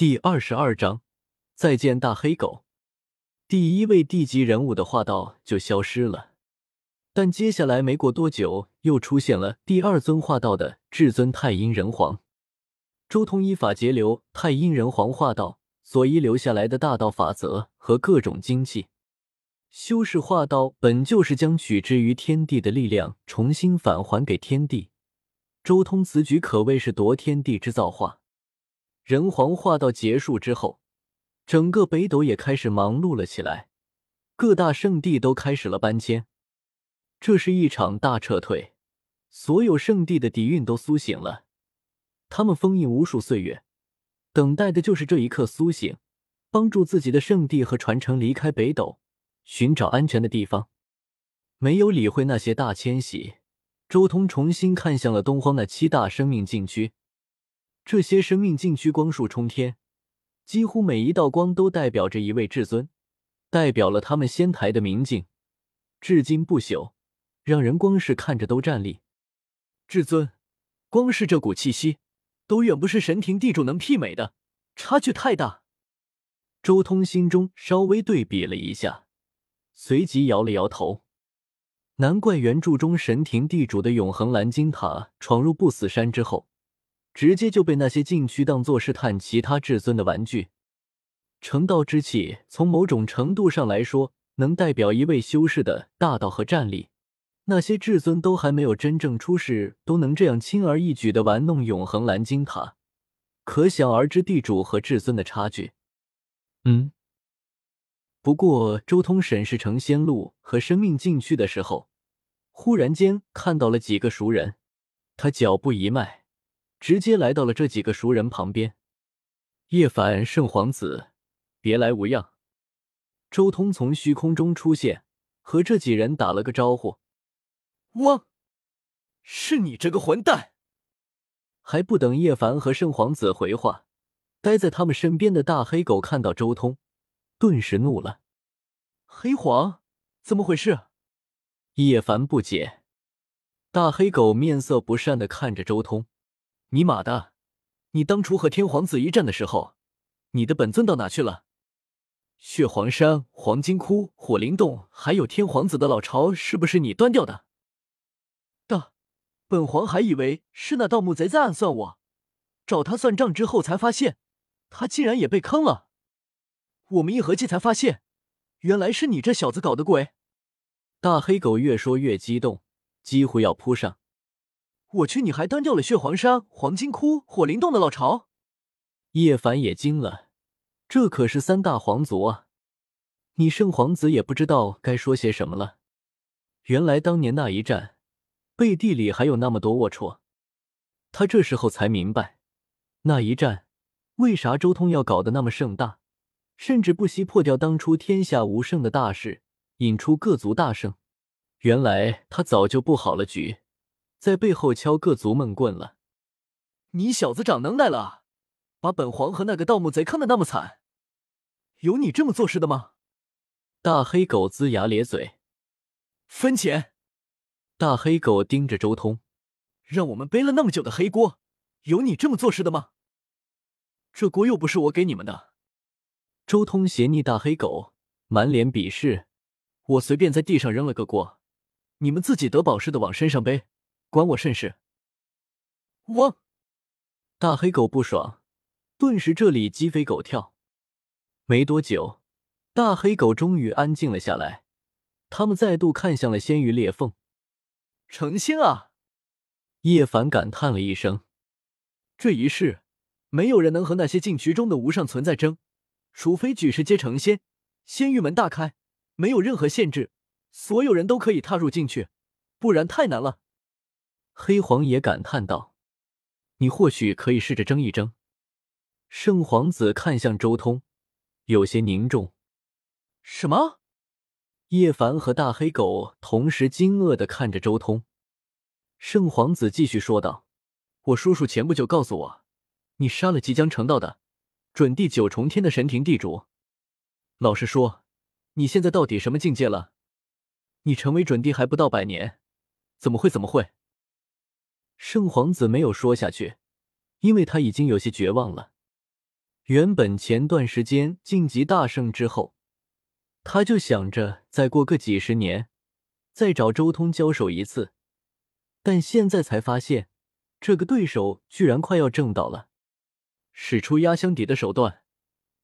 第二十二章，再见大黑狗。第一位地级人物的化道就消失了，但接下来没过多久，又出现了第二尊化道的至尊太阴人皇。周通依法截留太阴人皇化道所遗留下来的大道法则和各种精气。修士化道本就是将取之于天地的力量重新返还给天地，周通此举可谓是夺天地之造化。人皇化道结束之后，整个北斗也开始忙碌了起来，各大圣地都开始了搬迁。这是一场大撤退，所有圣地的底蕴都苏醒了，他们封印无数岁月，等待的就是这一刻苏醒，帮助自己的圣地和传承离开北斗，寻找安全的地方。没有理会那些大迁徙，周通重新看向了东荒那七大生命禁区。这些生命禁区光束冲天，几乎每一道光都代表着一位至尊，代表了他们仙台的明镜，至今不朽，让人光是看着都战栗。至尊，光是这股气息，都远不是神庭地主能媲美的，差距太大。周通心中稍微对比了一下，随即摇了摇头。难怪原著中神庭地主的永恒蓝金塔闯入不死山之后。直接就被那些禁区当做试探其他至尊的玩具。成道之气，从某种程度上来说，能代表一位修士的大道和战力。那些至尊都还没有真正出世，都能这样轻而易举的玩弄永恒蓝金塔，可想而知地主和至尊的差距。嗯。不过，周通审视成仙路和生命禁区的时候，忽然间看到了几个熟人，他脚步一迈。直接来到了这几个熟人旁边，叶凡圣皇子，别来无恙。周通从虚空中出现，和这几人打了个招呼。汪，是你这个混蛋！还不等叶凡和圣皇子回话，待在他们身边的大黑狗看到周通，顿时怒了。黑皇，怎么回事？叶凡不解。大黑狗面色不善的看着周通。尼玛的！你当初和天皇子一战的时候，你的本尊到哪去了？血皇山、黄金窟、火灵洞，还有天皇子的老巢，是不是你端掉的？大，本皇还以为是那盗墓贼在暗算我，找他算账之后才发现，他竟然也被坑了。我们一合计才发现，原来是你这小子搞的鬼！大黑狗越说越激动，几乎要扑上。我去！你还端掉了血皇山、黄金窟、火灵洞的老巢？叶凡也惊了，这可是三大皇族啊！你圣皇子也不知道该说些什么了。原来当年那一战，背地里还有那么多龌龊。他这时候才明白，那一战为啥周通要搞得那么盛大，甚至不惜破掉当初天下无圣的大事，引出各族大圣。原来他早就布好了局。在背后敲各族闷棍了，你小子长能耐了，把本皇和那个盗墓贼坑的那么惨，有你这么做事的吗？大黑狗龇牙咧嘴，分钱！大黑狗盯着周通，让我们背了那么久的黑锅，有你这么做事的吗？这锅又不是我给你们的。周通斜睨大黑狗，满脸鄙视，我随便在地上扔了个锅，你们自己得宝似的往身上背。关我甚事！汪！大黑狗不爽，顿时这里鸡飞狗跳。没多久，大黑狗终于安静了下来。他们再度看向了仙域裂缝。成仙啊！叶凡感叹了一声。这一世，没有人能和那些禁区中的无上存在争，除非举世皆成仙，仙域门大开，没有任何限制，所有人都可以踏入进去，不然太难了。黑皇也感叹道：“你或许可以试着争一争。”圣皇子看向周通，有些凝重。“什么？”叶凡和大黑狗同时惊愕的看着周通。圣皇子继续说道：“我叔叔前不久告诉我，你杀了即将成道的准地九重天的神庭地主。老实说，你现在到底什么境界了？你成为准地还不到百年，怎么会？怎么会？”圣皇子没有说下去，因为他已经有些绝望了。原本前段时间晋级大胜之后，他就想着再过个几十年，再找周通交手一次，但现在才发现，这个对手居然快要挣到了，使出压箱底的手段，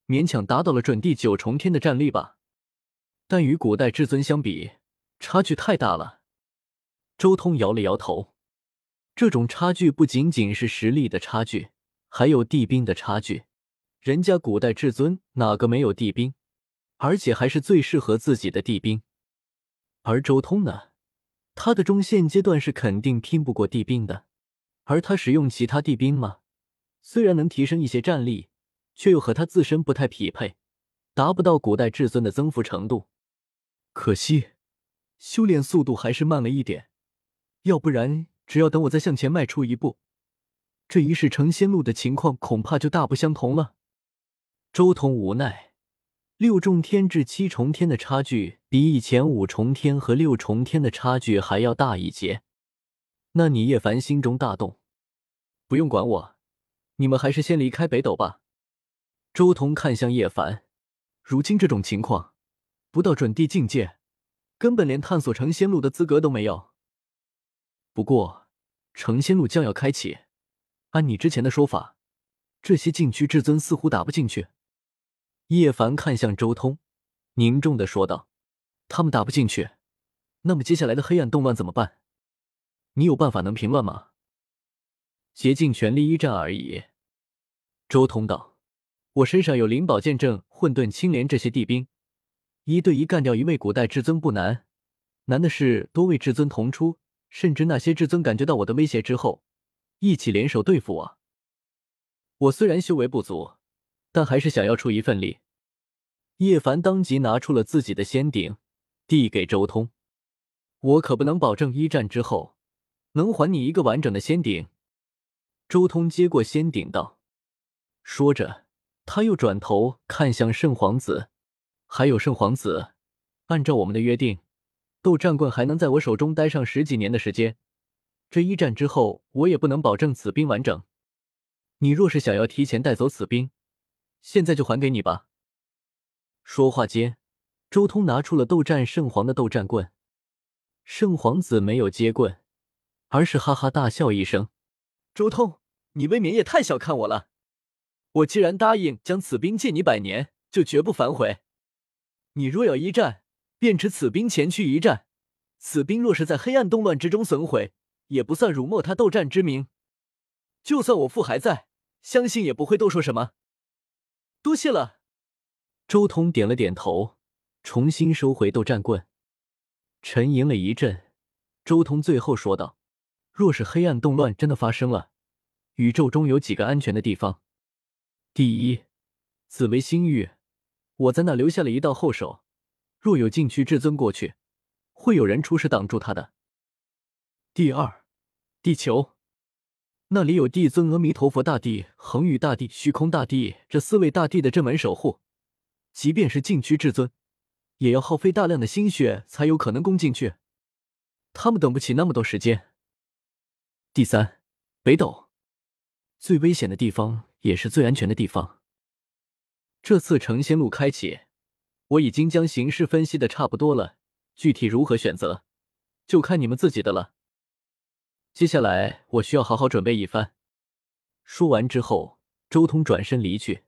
勉强达到了准地九重天的战力吧。但与古代至尊相比，差距太大了。周通摇了摇头，这种差距不仅仅是实力的差距，还有地兵的差距。人家古代至尊哪个没有地兵，而且还是最适合自己的地兵。而周通呢，他的中线阶段是肯定拼不过地兵的。而他使用其他地兵吗？虽然能提升一些战力，却又和他自身不太匹配，达不到古代至尊的增幅程度。可惜，修炼速度还是慢了一点。要不然，只要等我再向前迈出一步，这一世成仙路的情况恐怕就大不相同了。周通无奈，六重天至七重天的差距比以前五重天和六重天的差距还要大一截。那你叶凡心中大动，不用管我，你们还是先离开北斗吧。周通看向叶凡，如今这种情况，不到准地境界，根本连探索成仙路的资格都没有。不过，成仙路将要开启，按你之前的说法，这些禁区至尊似乎打不进去。叶凡看向周通，凝重的说道：“他们打不进去，那么接下来的黑暗动乱怎么办？你有办法能平乱吗？”竭尽全力一战而已。周通道：“我身上有灵宝剑阵、混沌青莲这些地兵，一对一干掉一位古代至尊不难，难的是多位至尊同出，甚至那些至尊感觉到我的威胁之后，一起联手对付我。我虽然修为不足。”但还是想要出一份力。叶凡当即拿出了自己的仙鼎，递给周通。我可不能保证一战之后能还你一个完整的仙鼎。周通接过仙鼎道，说着，他又转头看向圣皇子，还有圣皇子，按照我们的约定，斗战棍还能在我手中待上十几年的时间。这一战之后，我也不能保证此兵完整。你若是想要提前带走此兵，现在就还给你吧。说话间，周通拿出了斗战圣皇的斗战棍。圣皇子没有接棍，而是哈哈大笑一声：“周通，你未免也太小看我了！我既然答应将此兵借你百年，就绝不反悔。你若要一战，便持此兵前去一战。此兵若是在黑暗动乱之中损毁，也不算辱没他斗战之名。就算我父还在，相信也不会多说什么。”多谢了，周通点了点头，重新收回斗战棍。沉吟了一阵，周通最后说道：“若是黑暗动乱真的发生了，宇宙中有几个安全的地方？第一，紫薇星域，我在那留下了一道后手，若有禁区至尊过去，会有人出事挡住他的。第二，地球。”那里有帝尊阿弥陀佛大帝、恒宇大帝、虚空大帝这四位大帝的镇门守护，即便是禁区至尊，也要耗费大量的心血才有可能攻进去。他们等不起那么多时间。第三，北斗，最危险的地方也是最安全的地方。这次成仙路开启，我已经将形势分析的差不多了，具体如何选择，就看你们自己的了。接下来我需要好好准备一番。说完之后，周通转身离去。